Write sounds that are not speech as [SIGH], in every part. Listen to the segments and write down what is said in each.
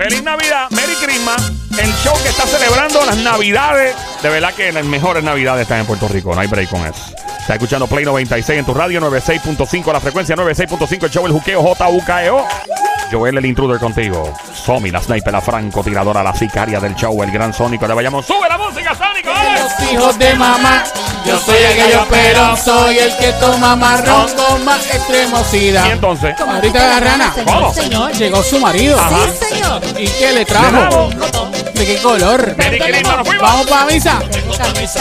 Feliz Navidad, Merry Christmas. El show que está celebrando las Navidades. De verdad que las mejores Navidades están en Puerto Rico. No hay break con eso. Está escuchando Play 96 en tu radio, 96.5 la frecuencia, 96.5 el show El Juqueo JUKEO. Joel el intruder contigo. Somi, la sniper, la francotiradora, la sicaria del show, el gran sónico de Bayamón. ¡Sube la música, Sónico! Los hijos de mamá, yo soy aquello, pero soy el que toma marrón con más extremosidad. Y entonces, Ahorita la rana. ¿Cómo? Señor. Llegó su marido. Ajá. Sí, señor. ¿Y qué le trajo? ¿De qué color? Vamos para misa.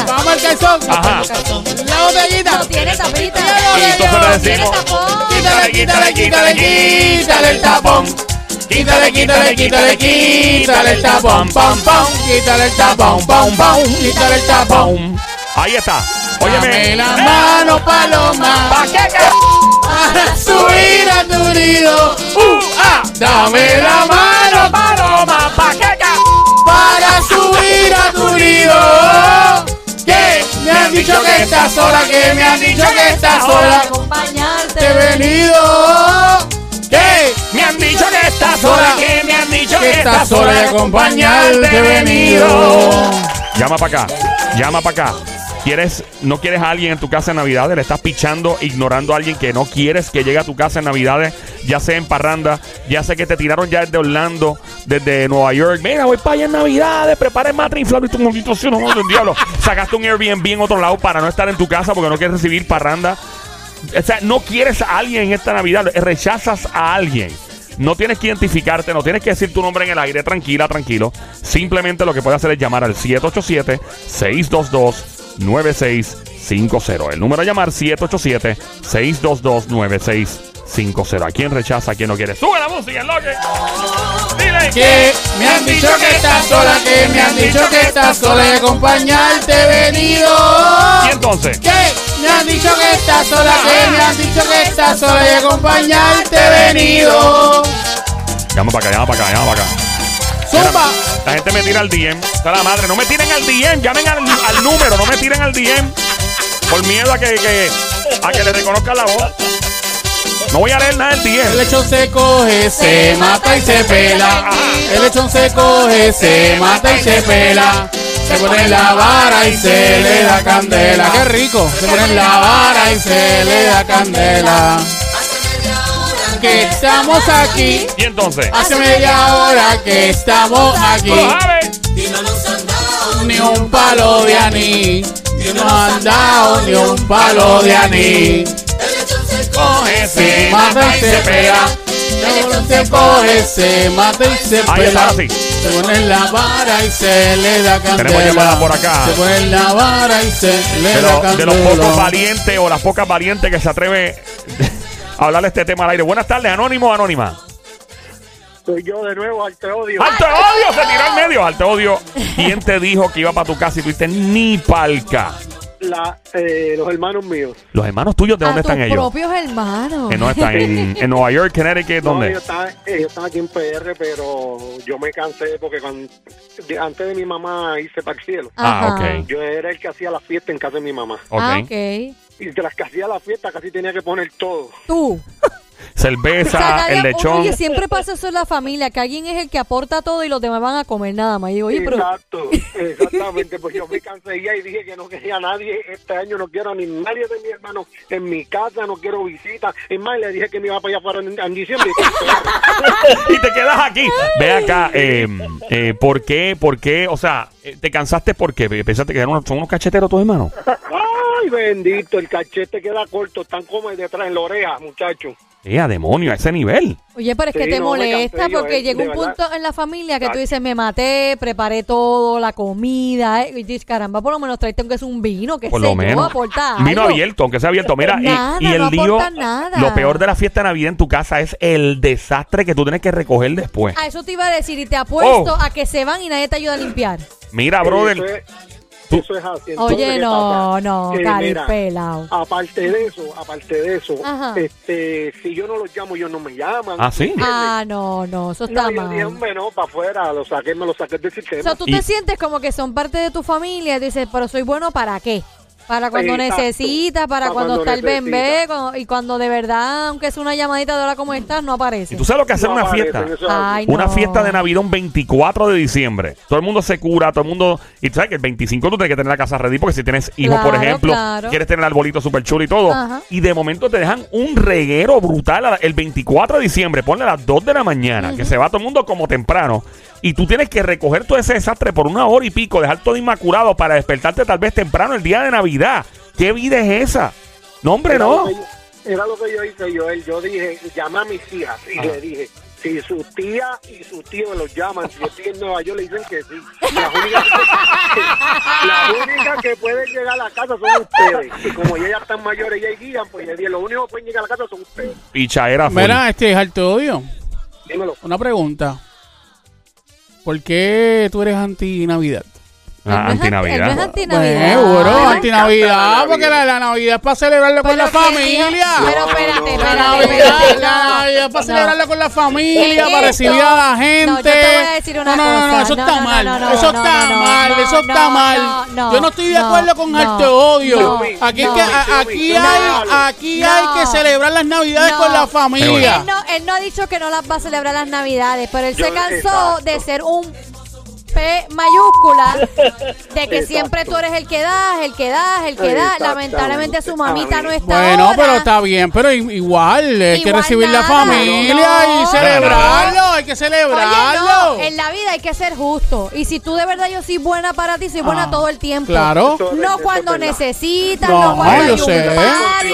Vamos al calzón. Ajá. La botellita. No tiene tapita. Y entonces le decimos. Quítale, quítale, quítale, quítale el tapón. Quítale, quítale, quítale, quítale el tapón, pam, pam. Quítale el tapón, pam, pam. Quítale el tapón. Ahí está. Dame Óyeme. la mano, paloma. Para subir a tu nido. Uh, ah. Dame la mano, paloma. Para subir a tu nido. Que me han dicho que estás sola, que me han dicho que estás sola. Acompañarte. Te he venido. Que Me han dicho que estás sola, que me han dicho que estás sola y acompañarte he venido. Llama para acá, llama para acá. ¿Quieres, no quieres a alguien en tu casa en Navidades? Le estás pichando, ignorando a alguien que no quieres que llegue a tu casa en Navidades, ya sea en parranda, ya sea que te tiraron ya desde Orlando, desde Nueva York. Mira, voy para allá en Navidades, prepara el matre inflable y tu maldito no, del diablo. [LAUGHS] Sacaste un Airbnb en otro lado para no estar en tu casa porque no quieres recibir parranda. O sea, no quieres a alguien en esta Navidad, rechazas a alguien. No tienes que identificarte, no tienes que decir tu nombre en el aire, tranquila, tranquilo. Simplemente lo que puedes hacer es llamar al 787-622-9650. El número a llamar 787-622-9650. ¿A quién rechaza? ¿A quién no quiere? ¡Sube la música, Loque! ¡Dile! Que me han dicho que estás sola, que me han dicho que estás sola y acompañarte he venido. ¿Y entonces? Que me han dicho que estás sola, que me han dicho que estás sola y acompañarte he venido. Llama para acá, llama para acá, llama para acá. Zumba. La gente me tira al DM. Está la madre. No me tiren al DM. Llamen al, al número. No me tiren al DM. Por miedo a que, que- a que le reconozcan la voz. No voy a leer nada del El DM. lechón se coge, se mata y se pela. El lechón se coge, se mata y se pela. Se pone en la vara y se le da candela. Qué rico. Se pone en la vara y se le da candela. Que estamos aquí. Y entonces. Hace media hora que estamos aquí. ¡Tú lo sabes! Ni un palo de anís. Ni nos han dado ni un palo de anís. Coge, Se mata y se pela. Se coge, se mata y se sí. Se pone en la vara y se le da candela. Tenemos llamada por acá. Se pone en la vara y se le da lo- de los pocos candela. valientes o las pocas valientes que se atreve a hablarle este tema al aire. Buenas tardes, anónimo anónima. Soy yo de nuevo, al te odio. ¡Alto odio! Se tiró al medio. Alto odio. ¿Quién te dijo que iba para tu casa y dices ni palca? La, eh, los hermanos míos. Los hermanos tuyos, ¿de A dónde tus están ellos? propios hermanos. Eh, no están en, [LAUGHS] en Nueva York, Connecticut, No, ¿dónde? ellos, están, ellos están aquí en PR, pero yo me cansé porque cuando, de- antes de mi mamá hice para el cielo. Ah, Ajá. ok. Yo era el que hacía la fiesta en casa de mi mamá. Ok. Ah, ok. Y las que hacía la fiesta casi tenía que poner todo. Tú. [LAUGHS] Cerveza, O sea, nadie- el lechón. Oye, siempre pasa eso en la familia, que alguien es el que aporta todo y los demás van a comer nada más. Y digo, oye, pero Exacto, [LAUGHS] exactamente. Pues yo me cansé ya y dije que no quería a nadie. Este año no quiero a ni nadie de mis hermanos en mi casa, no quiero visitas. Es más, le dije que me iba para allá para en, en diciembre. [LAUGHS] y te quedas aquí. Ve acá, eh, eh, ¿por qué? ¿Por qué? O sea, ¿te cansaste por qué? ¿Pensaste que eran unos, son unos cacheteros tus hermanos? Ay, bendito, el cachete queda corto, están como detrás en la oreja, muchacho. ¡Eh, a demonio! A ese nivel. Oye, pero es que Sí, te no, me molesta cansé yo, porque eh, llega de un verdad. punto en la familia que tú dices, me maté, preparé todo, la comida, eh, y dices, caramba, por lo menos traiste aunque es un vino, que Por sé lo yo, menos. aporta Vino algo. abierto, aunque sea abierto. Mira, y- Nada, y, el no lío. aporta nada. Lo peor de la fiesta de Navidad en tu casa es el desastre que tú tienes que recoger después. A eso te iba a decir y te apuesto Oh. a que se van y nadie te ayuda a limpiar. Mira, Eso brother. es, tú- eso es así. Entonces, Oye, ¿qué no, no, Que, cari mira. Aparte de eso, aparte de eso, Ajá. este, si yo no los llamo, ellos no me llaman. Ah, sí. Ah, no, no, eso está No, yo dije, mal. no, para afuera, lo saqué, me lo saqué del O sistema. sea, tú Y- te sientes como que son parte de tu familia y dices, pero soy bueno para qué. Para cuando Exacto. necesitas, para Para cuando, cuando está el bebé, cuando- y cuando de verdad, aunque es una llamadita de hola cómo estás, no aparece. Y tú sabes lo que hacer No una fiesta. es. Ay, Una no. fiesta de Navidad un 24 de diciembre. Todo el mundo se cura, todo el mundo. Y tú sabes que el 25 tú tienes que tener la casa ready porque si tienes hijos, por ejemplo, claro. quieres tener el arbolito súper chulo y todo. Ajá. Y de momento te dejan un reguero brutal el 24 de diciembre. Ponle a las 2 de la mañana, que se va todo el mundo como temprano. Y tú tienes que recoger todo ese desastre por una hora y pico, dejar todo inmaculado para despertarte tal vez temprano el día de Navidad. ¿Qué vida es esa? No, hombre, Era no. lo que yo- Era lo que yo hice, Joel. Yo dije, llama a mis hijas y le dije, si su tía y su tío los llaman, si yo estoy en Nueva York, le dicen que sí. Las únicas que, las únicas que pueden llegar a la casa son ustedes. Y como ellas ya están mayores y ellas guían, pues yo dije, lo único que pueden llegar a la casa son ustedes. Pichaera full. Mira, este Alto Odio, Dímelo. una pregunta. ¿Por qué tú eres anti-Navidad? Ah, Él no es antinavidad. antinavidad. Seguro, anti-Navidad, porque la, Navidad. la Navidad es para celebrarlo con la familia. Pero espérate, no, La Navidad, la no, Navidad es para no. celebrarla con la familia, para recibir a la gente. No, yo te voy a decir una no, no, no, no, cosa. eso está mal. no, no, eso está no, mal, no, eso está no, mal. no, no, yo no estoy de no, acuerdo con no, Arte Odio. aquí no. que, a- aquí No. hay, aquí hay que celebrar las Navidades No. con la familia. Él no, él no ha dicho que no las va a celebrar las navidades, pero él se cansó de ser un P mayúscula de que siempre tú eres el que das, el que das, el que das. Lamentablemente su mamita no está Bueno, ahora. pero está bien, pero igual hay que recibir la familia No, y no. celebrarlo, hay que Oye, celebrarlo. no, en la vida hay que ser justo. Y si tú de verdad yo soy buena para ti, soy buena Ah, todo el tiempo. Claro. No cuando necesitas, No, no, cuando yo hay un sé. party,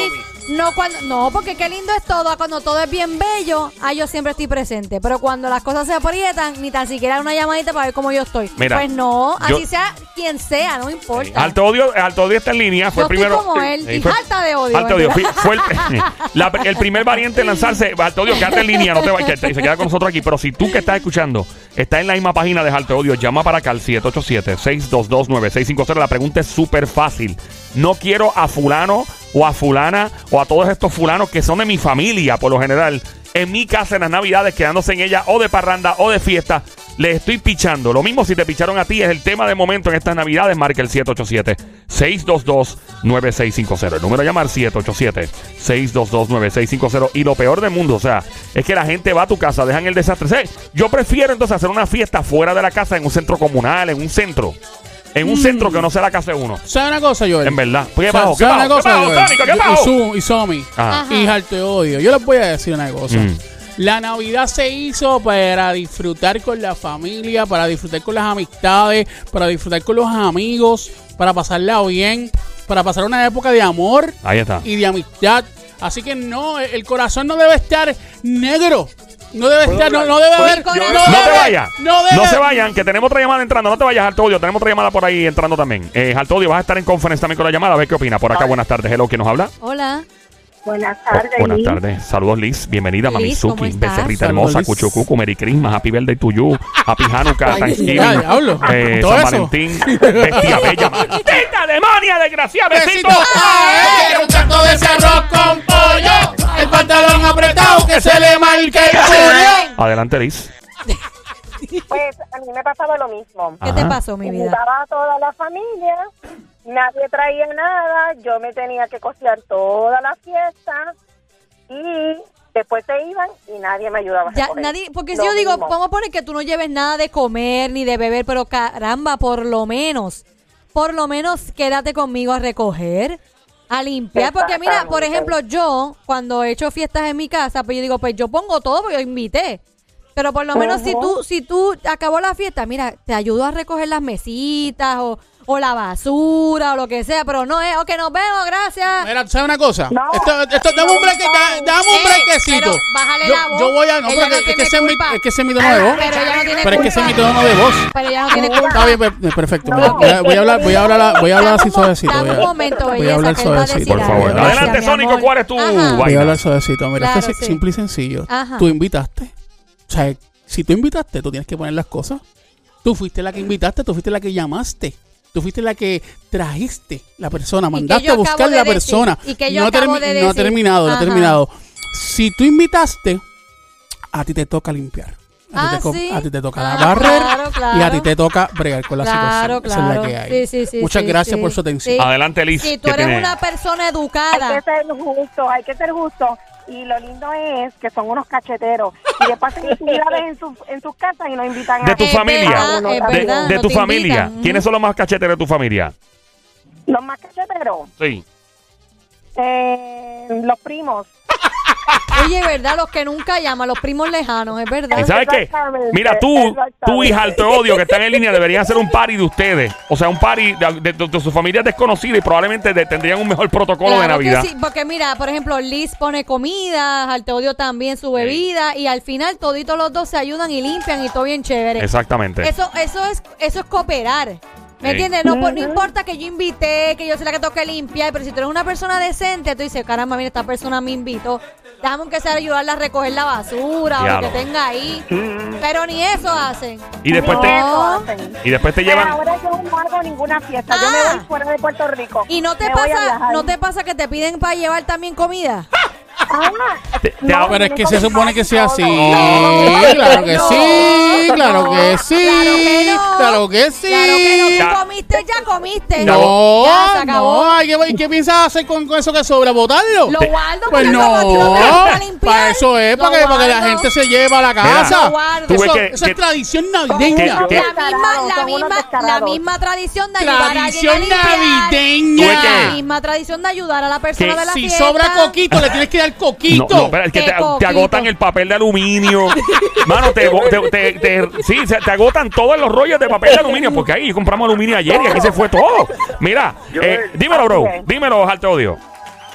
no cuando, no, porque qué lindo es todo, cuando todo es bien bello, ahí yo siempre estoy presente. Pero cuando las cosas se aprietan, ni tan siquiera una llamadita para ver cómo yo estoy. Mira, pues no, yo- así sea quien sea, no importa. Alto odio, Alto odio está en línea. Fue Yo el primero. estoy como él, y fue- falta de odio. Alto odio. Fue el, [LAUGHS] la- el primer variante en lanzarse. Alto odio, quédate en línea. No te vayas. que te- Se queda con nosotros aquí. Pero si tú que estás escuchando está en la misma página de Alto odio, llama para acá al 787-622-9650. La pregunta es súper fácil. No quiero a fulano o a fulana o a todos estos fulanos que son de mi familia, por lo general, en mi casa en las navidades, quedándose en ella o de parranda o de fiesta. Les estoy pichando. Lo mismo si te picharon a ti, es el tema de momento en estas navidades. Marca el 787-622-9650. El número a llamar 787-622-9650. Y lo peor del mundo, o sea, es que la gente va a tu casa, dejan el desastre. Yo prefiero entonces hacer una fiesta fuera de la casa, en un centro comunal, en un centro. En un centro que no sea la casa de uno. ¿Sabes una cosa, Joel? En verdad. Pues, ¿Qué pasó? ¿Qué ¿sabe pasó? ¿Qué pasó, Y- pasó? Somi. Y te odio. Yo les voy a decir una cosa. Mm. La Navidad se hizo para disfrutar con la familia, para disfrutar con las amistades, para disfrutar con los amigos, para pasarla bien, para pasar una época de amor Ahí está. y de amistad. Así que no, el corazón no debe estar negro. No debe ¿Puedo estar, no, no debe ¿Puedo- haber. No te vayas. No, No, se vayan, que tenemos otra llamada entrando. No te vayas, Alto Odio. Tenemos otra llamada por ahí entrando también. Eh, Alto Odio, vas a estar en conferencia también con la llamada. A ver qué opina. Por acá, buenas tardes. Hello, ¿quién nos habla? Hola. Buenas Oh, tardes. buenas Liz. tardes. Saludos, Liz. Bienvenida, Liz, ¿cómo Mamizuki. estás? Becerrita Saludos, hermosa. Cuchucucu, Merry Christmas, Happy Birthday to you, Happy Hanukkah, Ay, Thanksgiving, eh, San eso. Valentín, [LAUGHS] bestia bella. ¡Maldita demonia, desgraciada! ¡Besito! Quiero un canto de arroz con pollo. El pantalón apretado que se le marque el puño. Adelante, Liz. Pues a mí me pasaba lo mismo. ¿Qué te pasó, mi vida? Juntaba a toda la familia, nadie traía nada, yo me tenía que costear toda la fiesta y después se iban y nadie me ayudaba. Ya, nadie, porque si Lo yo digo, mismo. vamos a poner que tú no lleves nada de comer ni de beber, pero caramba, por lo menos, por lo menos quédate conmigo a recoger, a limpiar, porque mira, por ejemplo, yo cuando he hecho fiestas en mi casa, pues yo digo, pues yo pongo todo porque yo invité. Pero por lo menos si tú, si tú acabó la fiesta, mira, te ayudo a recoger las mesitas o, o la basura o lo que sea, pero no es, ok, nos vemos, gracias. Mira, ¿tú ¿sabes una cosa? No. esto, esto, dame un break, da- dame un Ey, brequecito. pero bájale yo, la voz. yo voy a. No, Ella pero no es, que tiene ese es mi, culpa. es que ese es mi tono de voz. Pero ella no tiene Pero es que ese es mi tono de voz. Pero ya no tiene culpa. Está bien, per- perfecto. No. voy, a, voy a hablar, voy a hablar, voy a hablar así suavecito. dame Voy un a, momento, voy a belleza, hablar suavecito. Por favor. Gracias, Adelante, Sónico. ¿cuál es tu vaina? Voy a hablar suavecito. Mira, esto es simple y sencillo. Tú invitaste. O sea, si tú invitaste, tú tienes que poner las cosas. Tú fuiste la que invitaste, tú fuiste la que llamaste. Tú fuiste la que trajiste la persona, mandaste a buscar la decir, persona. y que yo no, acabo termi- de no ha terminado, no ha terminado. Si tú invitaste, a ti te toca limpiar. A ti, Ah, te, co- sí. a ti te toca Ah, barrer claro, claro. y a ti te toca bregar con la Claro, situación. Esa es la claro. que hay. Sí, sí, sí, Muchas sí, gracias sí. por su atención. Sí. Adelante, Liz. Si tú ¿qué eres tiene? una persona Hay que educada, ser justo, hay que ser justo. Y lo lindo es que son unos cacheteros. Y después pasan actividades en, sus en sus casas y nos invitan De a tu Es familia. uno de, de tu familia. invitan. ¿Quiénes son los más cacheteros de tu familia? los más cacheteros. Sí. Eh, los primos. Oye, ¿verdad? Los que nunca llaman, los primos lejanos, es verdad. ¿Y sabes qué? Mira, tú, tú y Alto Odio, que están en línea, deberían hacer un party de ustedes. O sea, un party de, de, de- de su familia desconocida y probablemente de- tendrían un mejor protocolo de que Navidad. sí, porque mira, por ejemplo, Liz pone comida, Alteodio también su bebida y al final toditos los dos se ayudan y limpian y todo bien chévere. Exactamente. Eso, eso es, eso es cooperar. ¿Me entiendes? No, no importa que yo invité, que yo sea la que toque limpiar, pero si tú eres una persona decente, tú dices, caramba, mira, esta persona me invitó. Déjame aunque sea ayudarla a recoger la basura o lo que tenga ahí. Pero ni eso hacen. Y después No, te, eso hacen. y después te Pero llevan. ahora yo no hago ninguna fiesta. Yo me Ah. voy fuera de Puerto Rico. ¿Y no te Me voy a pasa, viajar. no te pasa que te piden para llevar también comida? [LAUGHS] Ah, te- te no, hago- Pero es que se supone que sea así. No, Claro que no, sí, claro que sí. Claro que no. Claro que sí. Claro que no, Ya. tú comiste, ya comiste. No, Ya se acabó. no, hay que- ¿y qué piensas hacer con, con eso que sobra? ¿Botarlo? Lo guardo Pues porque no, para eso es, para que, para que la gente se lleve a la casa. Eso, que- eso que- es tradición navideña. que- La misma, la son unos misma, la descarados. misma tradición de ayudar a alguien a Tradición limpiar. navideña. Que- La misma tradición de ayudar a la persona Que de la Si fiesta. sobra coquito, le tienes que dar No, coquito. no, espera, es que Qué te, te coquito. agotan el papel de aluminio. Mano, te, te, te- te- sí, se- te agotan todos los rollos de papel de aluminio. Porque ahí compramos aluminio ayer y aquí se fue todo. Mira, eh, dímelo, bro. Dímelo, Alto Odio.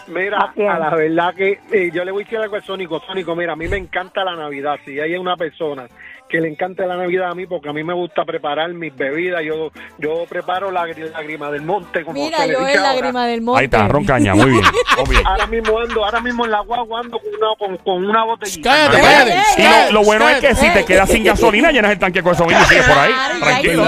Mira, a la verdad que eh, yo le voy a decir algo al Sónico. Sónico, mira, a mí me encanta la Navidad. Si hay una persona que le encanta la Navidad a mí, porque a mí me gusta preparar mis bebidas, yo yo preparo la gri- lágrima del monte, como Mira, yo es lágrima del monte. Ahí está, roncaña, muy bien. Ahora mismo ando, ahora mismo en la guagua ando con una, con, con una botellita. Cállate, cállate. Y lo, lo bueno es que si te quedas sin gasolina, llenas el tanque con gasolina y sigues por ahí. Tranquilo.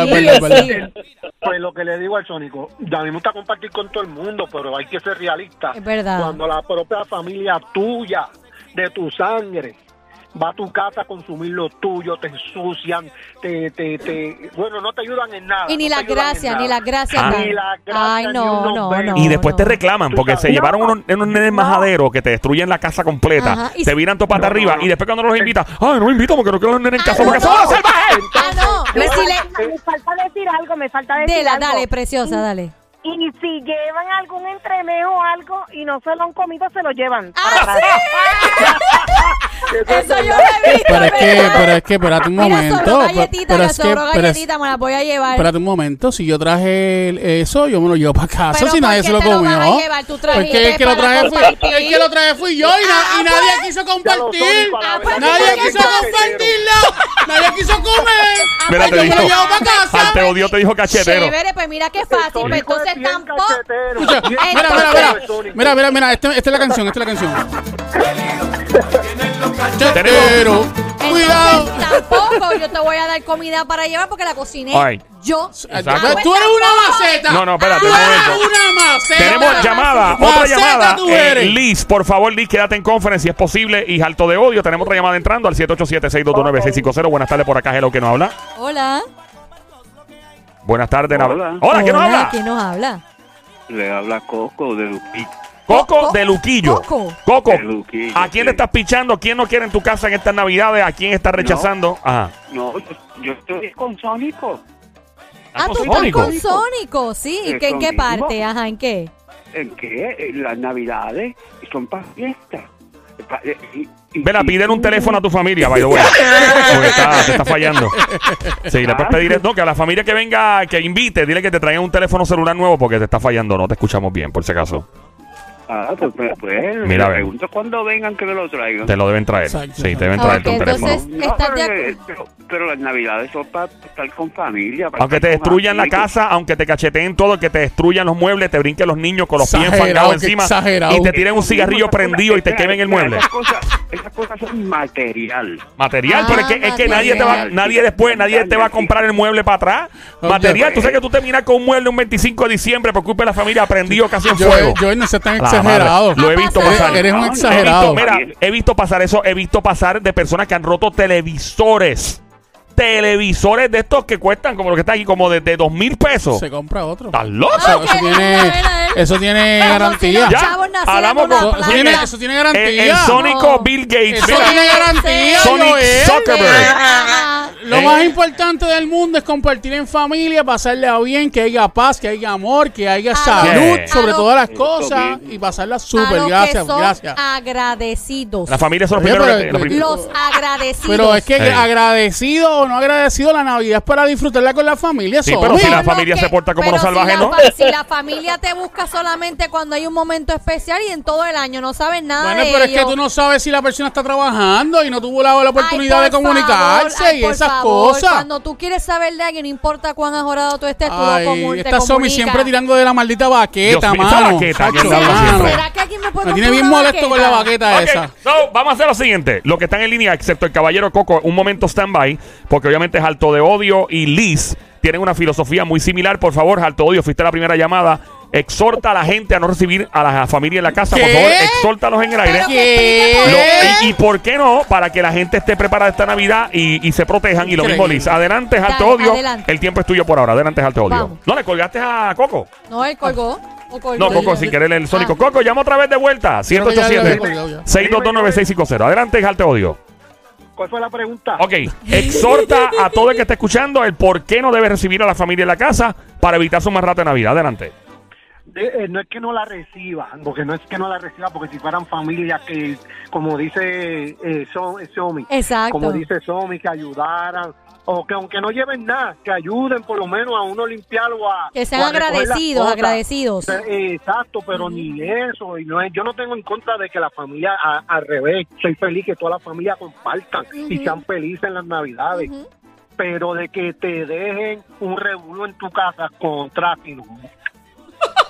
Pues lo que le digo al Sónico, a mí me gusta compartir con todo el mundo, pero hay que ser realista. Es verdad. Cuando la propia familia tuya, de tu sangre, va a tu casa a consumir lo tuyo, te ensucian, te, te, te, bueno, no te ayudan en nada. Y ni no las gracias, ni las gracias. Ah. Ni las gracias, Ay, ni no, no, no. Y después te reclaman porque se No. llevaron unos, unos nenes majaderos que te destruyen la casa completa. Ajá, y Te viran todo para arriba. no. Y después cuando los invitas, ay, no invito porque no quiero los nenes en casa Ah, porque no. son unos salvajes. Ah, no. Me, Y si le- falta, me falta decir algo, me falta decir Dela, algo. dale, preciosa, dale. Y si llevan algún entremejo o algo y no se lo han comido, se lo llevan. ¡Ah. [LAUGHS] Eso yo lo he visto. Pero es que, pero es que, espérate un momento. pero- galletita, pero que es que, pero es- galletita, me las voy a llevar. espérate un momento. Si yo traje el- eso, yo me lo llevo para casa Pero si ¿por nadie se lo comió. llevar? Tú Porque el que lo traje fui, el que lo traje fui yo y, na- Ah, y nadie pues. quiso Ya lo compartir. La Ah, pues, Nadie ¿por qué quiso compartirlo. Nadie quiso comer. Mira, Pues te yo me lo dijo. llevo para casa. Al te odio te dijo cachetero. Chévere, pues mira qué fácil. Pues entonces es bien tampoco. cachetero, Escucha, mira, mira, cachetero, mira, mira, mira, mira, este- esta es la canción, esta es la canción. Pero, cuidado. Tampoco yo te voy a dar comida para llevar porque la cociné yo. Exacto. Pues Tú eres una maceta. No, no, espérate, Tú eres una maceta. Tenemos llamada, otra llamada. tú Eh. Liz, por favor, Liz, quédate en conference si es posible. Y alto de odio, tenemos otra llamada entrando al 787-622-9650. Buenas tardes por acá, Hello, ¿quién nos habla? Hola. Buenas tardes, Hola. Hola, ¿quién nos habla? ¿Quién nos habla? Le habla Coco de Luquillo. Coco Coco. de Luquillo. Coco. Coco, De Luquillo, ¿a quién sí. le estás pichando? ¿Quién no quiere en tu casa en estas navidades? ¿A quién estás rechazando? Ajá. No, yo, yo estoy con Sónico. Ah, con tú estás con Sónico, sí. ¿Y Eh, qué- en qué parte? Ajá, ¿en qué? ¿En qué? En las navidades son para fiesta. Vela, y- pídele un teléfono a tu familia, by the way. Porque está, te está fallando. Sí, después pedirle, no, que a la familia que venga, que invite, dile que te traigan un teléfono celular nuevo porque te está fallando, no te escuchamos bien, por si acaso. Ah, pues, pues, pues Mira, le ve. pregunto cuando vengan que me lo traigan. Te lo deben traer. Exacto. Sí, te deben Ok, traer un entonces- teléfono. No, ¿estás de pero, pero, pero las navidades son para estar con familia. para Aunque te destruyan la casa, aunque te cacheteen todo, que te destruyan los muebles, te brinquen los niños con los pies enfangados encima exagerado. y te tiren un cigarrillo prendido y te quemen el mueble. Esas cosas, esas cosas son material. Material, Ah, pero es que, es que nadie te va, nadie después, nadie te va a comprar el mueble para atrás. Material, tú sabes que tú terminas con un mueble un 25 de diciembre por culpa de la familia prendido casi en Yo, fuego. yo no sé tan La exagerado. Lo he visto pasado. pasar. Eres un He visto, exagerado. mira, he visto pasar eso, he visto pasar de personas que han roto televisores. televisores de estos que cuestan como lo que está aquí, como de, de dos mil pesos. Se compra otro. ¿Estás loco? Ah, Eso, tiene, eso tiene garantía. Ya, hablamos con Eso tiene, eso tiene El, garantía. el sónico No. Bill Gates. Eso Mira, tiene garantía. Sonic. Zuckerberg. Lo Eh. más importante del mundo es compartir en familia, pasarla bien, que haya paz, que haya amor, que haya A salud lo- sobre todas las cosas y pasarla súper. Gracias, que son gracias. agradecidos. La familia son los primeros pero- que- los agradecidos. Pero es que Ey. agradecido o no agradecido, la Navidad es para disfrutarla con la familia. Sí, pero si la familia que- se porta como los salvajes, si la ¿no? Si la familia te busca solamente cuando hay un momento especial y en todo el año no sabes nada Bueno, de pero es que tú no sabes si la persona está trabajando y no tuvo la, oportunidad por de comunicarse favor, ay, y esas favor, cosas. Cuando tú quieres saber de alguien, no importa cuán ajorado tú estés, tú lo Ay, esta Somi siempre tirando de la maldita baqueta, Dios mío, esa mano. baqueta que mano. siempre. ¿Será que alguien me puede Me tiene bien molesto con la baqueta Ok, esa. so, vamos a hacer lo siguiente. Los que están en línea, excepto el caballero Coco, un momento stand-by, porque obviamente es alto de odio y Liz tienen una filosofía muy similar. Por favor, alto de odio, fuiste la primera llamada. Exhorta a la gente a no recibir a la familia en la casa. Por favor, exhórtalos en el aire. Lo- y, y por qué no? Para que la gente esté preparada esta Navidad y, y se protejan. Y lo mismo. Liz. Adelante, Dale, odio. adelante. El tiempo es tuyo por ahora. Adelante, es alto odio. Vamos. ¿No le colgaste a Coco? No, él colgó. o colgó. No, Coco, sin querer el sónico. Ah. Coco, llama otra vez de vuelta. Creo que ya lo había 787 colgado ya. 6229650. Adelante, es alto odio. ¿Cuál fue la pregunta? Ok, exhorta a todo el que esté escuchando el por qué no debe recibir a la familia en la casa para evitar su más rata de Navidad. Adelante. De- eh, no es que no la reciban, porque no es que no la reciban, porque si fueran familias que, como dice eh, So- Somi, Exacto. como dice Somi, que ayudaran, o que aunque no lleven nada, que ayuden por lo menos a uno limpiar o a... Que sean agradecidos, agradecidos. Eh, Exacto, pero ni eso. Y no es, yo no tengo en contra de que la familia, a- al revés, soy feliz que toda la familia compartan y sean felices en las navidades. Pero de que te dejen un revuelo en tu casa contra ti, no.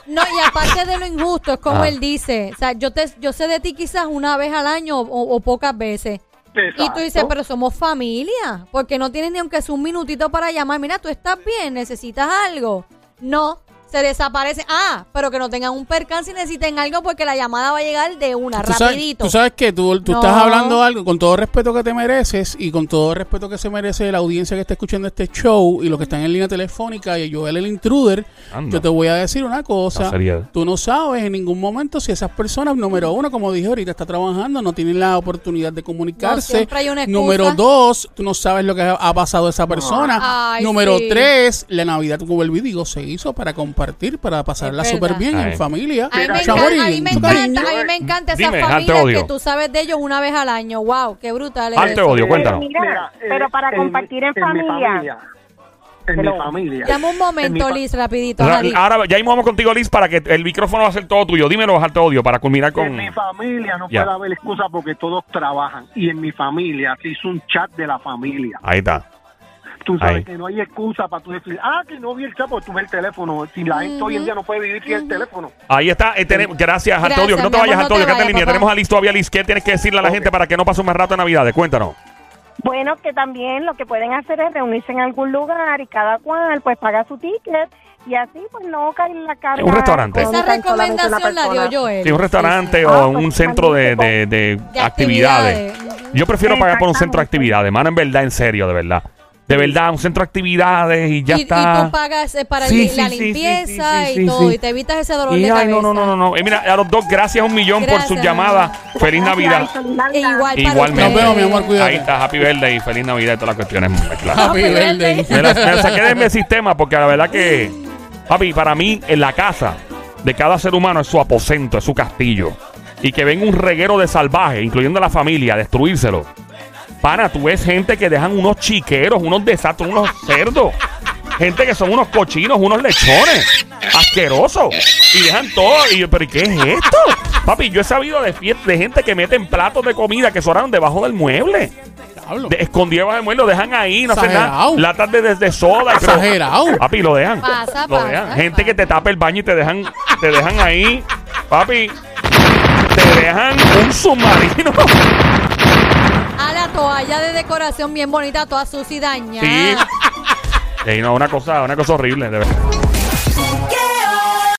No, y aparte de lo injusto, es como Ah. él dice. O sea, yo, te, yo sé de ti quizás una vez al año o, o pocas veces. Y tú dices, pero somos familia. Porque no tienes ni aunque sea un minutito para llamar. Mira, tú estás bien, necesitas algo. No, se desaparece. Ah, pero que no tengan un percance y necesiten algo porque la llamada va a llegar de una, Tú sabes, rapidito. tú sabes que tú, tú No. estás hablando algo con todo el respeto que te mereces y con todo el respeto que se merece la audiencia que está escuchando este show y los que están en línea telefónica y Joel el intruder. Anda. Yo te voy a decir una cosa. No, Tú no sabes en ningún momento si esas personas, número uno, como dije ahorita, está trabajando, no tienen la oportunidad de comunicarse. siempre hay una excusa. número dos, tú no sabes lo que ha ha pasado a esa persona. Ay, número sí. tres, la Navidad, como y digo, se hizo para compartir, para pasarla súper bien Ay. en familia. A mí, me encanta, a mí me encanta, cariño. a mí me encanta esas Dime, alto familias odio. que tú sabes de ellos una vez al año. Wow, qué brutal es eso. odio, cuéntanos. Mira, eh, pero para en compartir en, mi familia. En mi familia. Dame un En momento, fa- Liz, rapidito. Ahora, Javi. ahora ya mismo vamos contigo, Liz, para que el micrófono va a ser todo tuyo. Dímelo, alto odio, para culminar con. En mi familia no Ya. puede haber excusa porque todos trabajan. Y en mi familia se hizo un chat de la familia. Ahí está. Tú sabes Ahí. que no hay excusa para tú decir, ah, que no vi el chat porque tú ves el teléfono. Si la gente hoy en día no puede vivir sin el teléfono. Ahí está. eh, tenemos- gracias, odio. Que no te mi amor, vayas, no alto te odio. Quédate en vayas, línea. papá. Tenemos a Liz todavía, Liz. ¿Qué tienes que decirle a la gente para que no pase un más rato de Navidades? Cuéntanos. Bueno, que también lo que pueden hacer es reunirse en algún lugar y cada cual pues paga su ticket y así pues no cae en la carga. Un restaurante. Esa económica en solamente una recomendación la dio persona. Joel. Sí, un restaurante Sí, sí. o Ah, un pues, centro de, de- magnífico. de De actividades. actividades. Yo prefiero pagar por un centro de actividades, mano, en verdad, en serio, de verdad. De verdad, un centro de actividades y ya y, y está. tú pagas eh, para Sí, el- sí, la sí, sí, limpieza sí, sí, y todo. sí. Y te evitas ese dolor Y, de ay, cabeza. no, no, no, no, no. Eh, mira, a los dos, gracias un millón por sus Gracias, llamadas. Feliz Navidad. E igual para Igualmente. Nos vemos, mi amor, cuídate. Ahí está, Happy Birthday y feliz Navidad y todas las cuestiones. mezcladas. Happy Happy birthday. Me la, me la saqué de mi sistema porque la verdad que, papi, para mí, en la casa de cada ser humano es su aposento, es su castillo. Y que venga un reguero de salvajes, incluyendo a la familia, a destruírselo. Pana, tú ves gente que dejan unos chiqueros, unos desastres, unos cerdos. Gente que son unos cochinos, unos lechones. Asquerosos. Y dejan todo. Y yo, ¿pero ¿y qué es esto? Papi, yo he sabido de, de gente que meten platos de comida que sonaron debajo del mueble. De, escondido debajo del mueble, lo dejan ahí, no hacen nada. Latas de, de, de soda. pero- Exagerado. Papi, lo dejan. Pasa, lo pasa, dejan. Gente pasa. que te tapa el baño y te dejan, te dejan ahí. Papi, te dejan un submarino. A la toalla de decoración bien bonita, toda sucia y dañada. Sí. [LAUGHS] Ey, no, una cosa, una cosa horrible, de verdad.